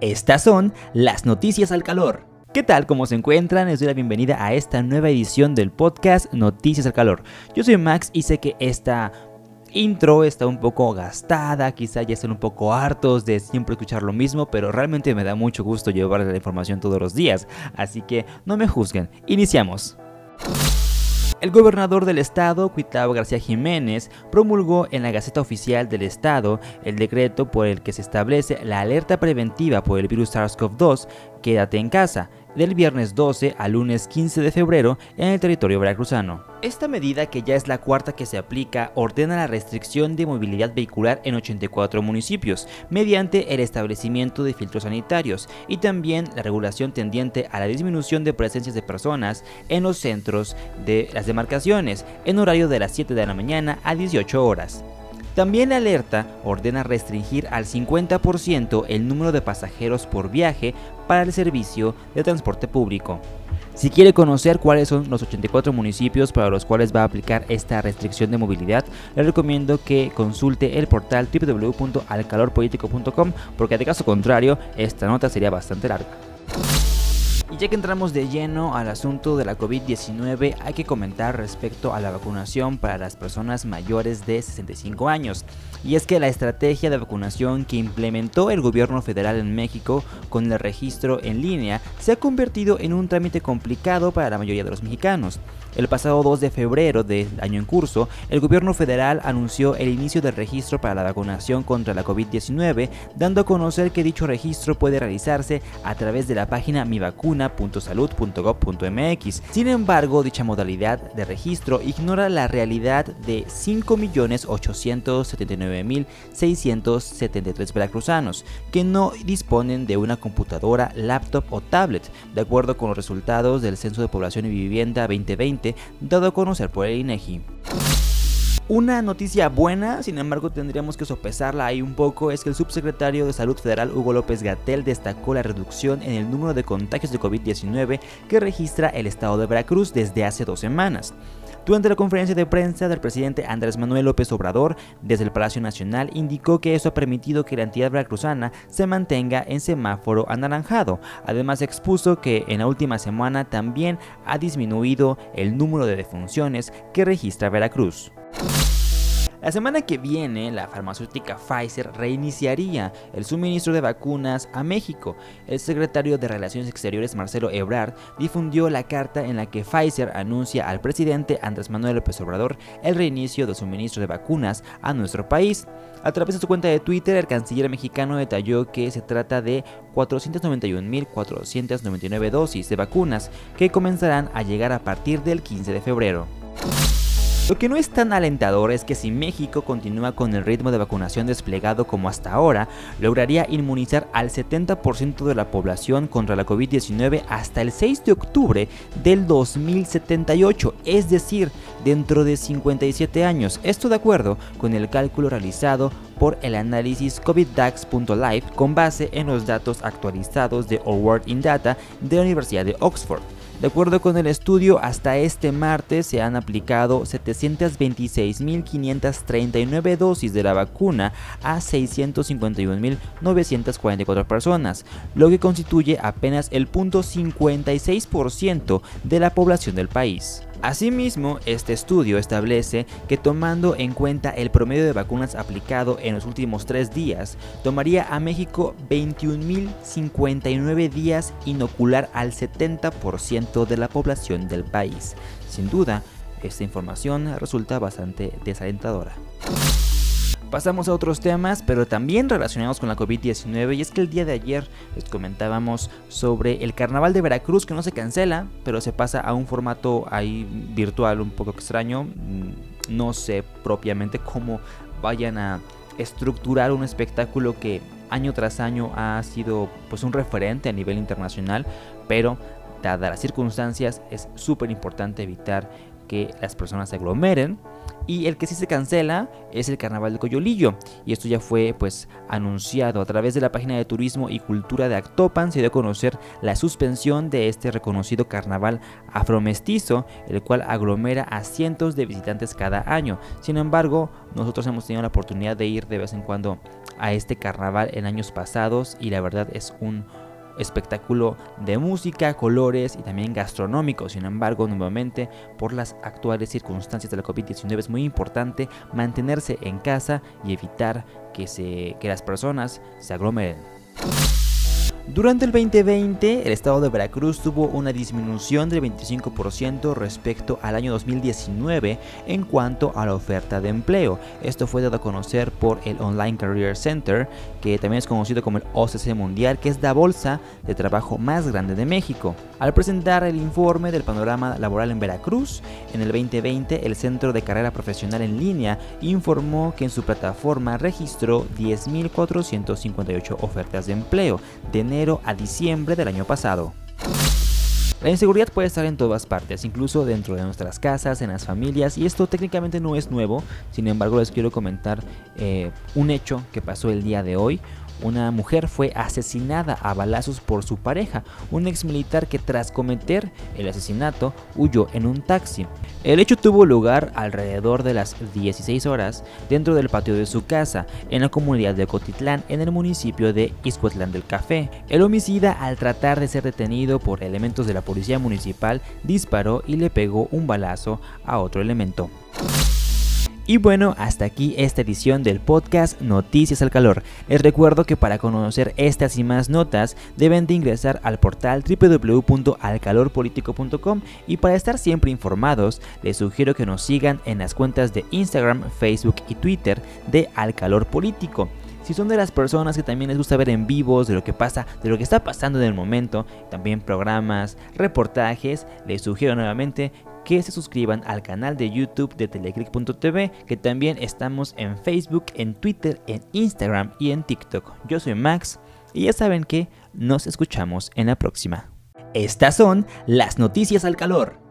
Estas son las noticias al calor. ¿Qué tal? ¿Cómo se encuentran? Les doy la bienvenida a esta nueva edición del podcast Noticias al Calor. Yo soy Max y sé que esta intro está un poco gastada, quizá ya estén un poco hartos de siempre escuchar lo mismo, pero realmente me da mucho gusto llevarles la información todos los días, así que no me juzguen. Iniciamos. El gobernador del estado, Cuitao García Jiménez, promulgó en la Gaceta Oficial del Estado el decreto por el que se establece la alerta preventiva por el virus SARS-CoV-2, quédate en casa, del viernes 12 al lunes 15 de febrero en el territorio veracruzano. Esta medida, que ya es la cuarta que se aplica, ordena la restricción de movilidad vehicular en 84 municipios, mediante el establecimiento de filtros sanitarios y también la regulación tendiente a la disminución de presencias de personas en los centros de las demarcaciones, en horario de las 7 de la mañana a 18 horas. También la alerta ordena restringir al 50% el número de pasajeros por viaje para el servicio de transporte público. Si quiere conocer cuáles son los 84 municipios para los cuales va a aplicar esta restricción de movilidad, le recomiendo que consulte el portal www.alcalorpolitico.com porque de caso contrario esta nota sería bastante larga. Y ya que entramos de lleno al asunto de la COVID-19, hay que comentar respecto a la vacunación para las personas mayores de 65 años. Y es que la estrategia de vacunación que implementó el gobierno federal en México con el registro en línea se ha convertido en un trámite complicado para la mayoría de los mexicanos. El pasado 2 de febrero del año en curso, el gobierno federal anunció el inicio del registro para la vacunación contra la COVID-19, dando a conocer que dicho registro puede realizarse a través de la página mivacuna.salud.gov.mx. Sin embargo, dicha modalidad de registro ignora la realidad de 5.879.673 veracruzanos que no disponen de una computadora, laptop o tablet, de acuerdo con los resultados del Censo de Población y Vivienda 2020 dado a conocer por el INEGI. Una noticia buena, sin embargo tendríamos que sopesarla ahí un poco, es que el subsecretario de Salud Federal Hugo López Gatel destacó la reducción en el número de contagios de COVID-19 que registra el estado de Veracruz desde hace dos semanas. Durante la conferencia de prensa del presidente Andrés Manuel López Obrador, desde el Palacio Nacional, indicó que eso ha permitido que la entidad veracruzana se mantenga en semáforo anaranjado. Además expuso que en la última semana también ha disminuido el número de defunciones que registra Veracruz. La semana que viene, la farmacéutica Pfizer reiniciaría el suministro de vacunas a México. El secretario de Relaciones Exteriores, Marcelo Ebrard, difundió la carta en la que Pfizer anuncia al presidente Andrés Manuel López Obrador el reinicio del suministro de vacunas a nuestro país. A través de su cuenta de Twitter, el canciller mexicano detalló que se trata de 491.499 dosis de vacunas que comenzarán a llegar a partir del 15 de febrero. Lo que no es tan alentador es que si México continúa con el ritmo de vacunación desplegado como hasta ahora, lograría inmunizar al 70% de la población contra la COVID-19 hasta el 6 de octubre del 2078, es decir, dentro de 57 años. Esto de acuerdo con el cálculo realizado por el análisis coviddax.live con base en los datos actualizados de World in Data de la Universidad de Oxford. De acuerdo con el estudio, hasta este martes se han aplicado 726.539 dosis de la vacuna a 651.944 personas, lo que constituye apenas el 0.56% de la población del país. Asimismo, este estudio establece que tomando en cuenta el promedio de vacunas aplicado en los últimos tres días, tomaría a México 21.059 días inocular al 70% de la población del país. Sin duda, esta información resulta bastante desalentadora. Pasamos a otros temas, pero también relacionados con la COVID-19, y es que el día de ayer les comentábamos sobre el carnaval de Veracruz que no se cancela, pero se pasa a un formato ahí virtual un poco extraño. Mm, no sé propiamente cómo vayan a estructurar un espectáculo que año tras año ha sido pues un referente a nivel internacional, pero dadas las circunstancias es súper importante evitar que las personas se aglomeren. Y el que sí se cancela es el Carnaval de Coyolillo. Y esto ya fue pues anunciado a través de la página de turismo y cultura de Actopan. Se dio a conocer la suspensión de este reconocido carnaval afromestizo, el cual aglomera a cientos de visitantes cada año. Sin embargo, nosotros hemos tenido la oportunidad de ir de vez en cuando a este carnaval en años pasados y la verdad es un espectáculo de música, colores y también gastronómico. Sin embargo, nuevamente, por las actuales circunstancias de la COVID-19 es muy importante mantenerse en casa y evitar que, se, que las personas se aglomeren. Durante el 2020, el estado de Veracruz tuvo una disminución del 25% respecto al año 2019 en cuanto a la oferta de empleo. Esto fue dado a conocer por el Online Career Center, que también es conocido como el OCC Mundial, que es la bolsa de trabajo más grande de México. Al presentar el informe del panorama laboral en Veracruz, en el 2020 el Centro de Carrera Profesional en Línea informó que en su plataforma registró 10.458 ofertas de empleo de enero a diciembre del año pasado. La inseguridad puede estar en todas partes, incluso dentro de nuestras casas, en las familias, y esto técnicamente no es nuevo, sin embargo les quiero comentar eh, un hecho que pasó el día de hoy una mujer fue asesinada a balazos por su pareja, un ex militar que tras cometer el asesinato huyó en un taxi. El hecho tuvo lugar alrededor de las 16 horas dentro del patio de su casa, en la comunidad de Cotitlán, en el municipio de Iscuatlán del Café. El homicida, al tratar de ser detenido por elementos de la policía municipal, disparó y le pegó un balazo a otro elemento. Y bueno, hasta aquí esta edición del podcast Noticias al Calor. Les recuerdo que para conocer estas y más notas deben de ingresar al portal www.alcalorpolitico.com y para estar siempre informados les sugiero que nos sigan en las cuentas de Instagram, Facebook y Twitter de Al Calor Político. Si son de las personas que también les gusta ver en vivos de lo que pasa, de lo que está pasando en el momento, también programas, reportajes, les sugiero nuevamente que se suscriban al canal de YouTube de Teleclick.tv, que también estamos en Facebook, en Twitter, en Instagram y en TikTok. Yo soy Max y ya saben que nos escuchamos en la próxima. Estas son las noticias al calor.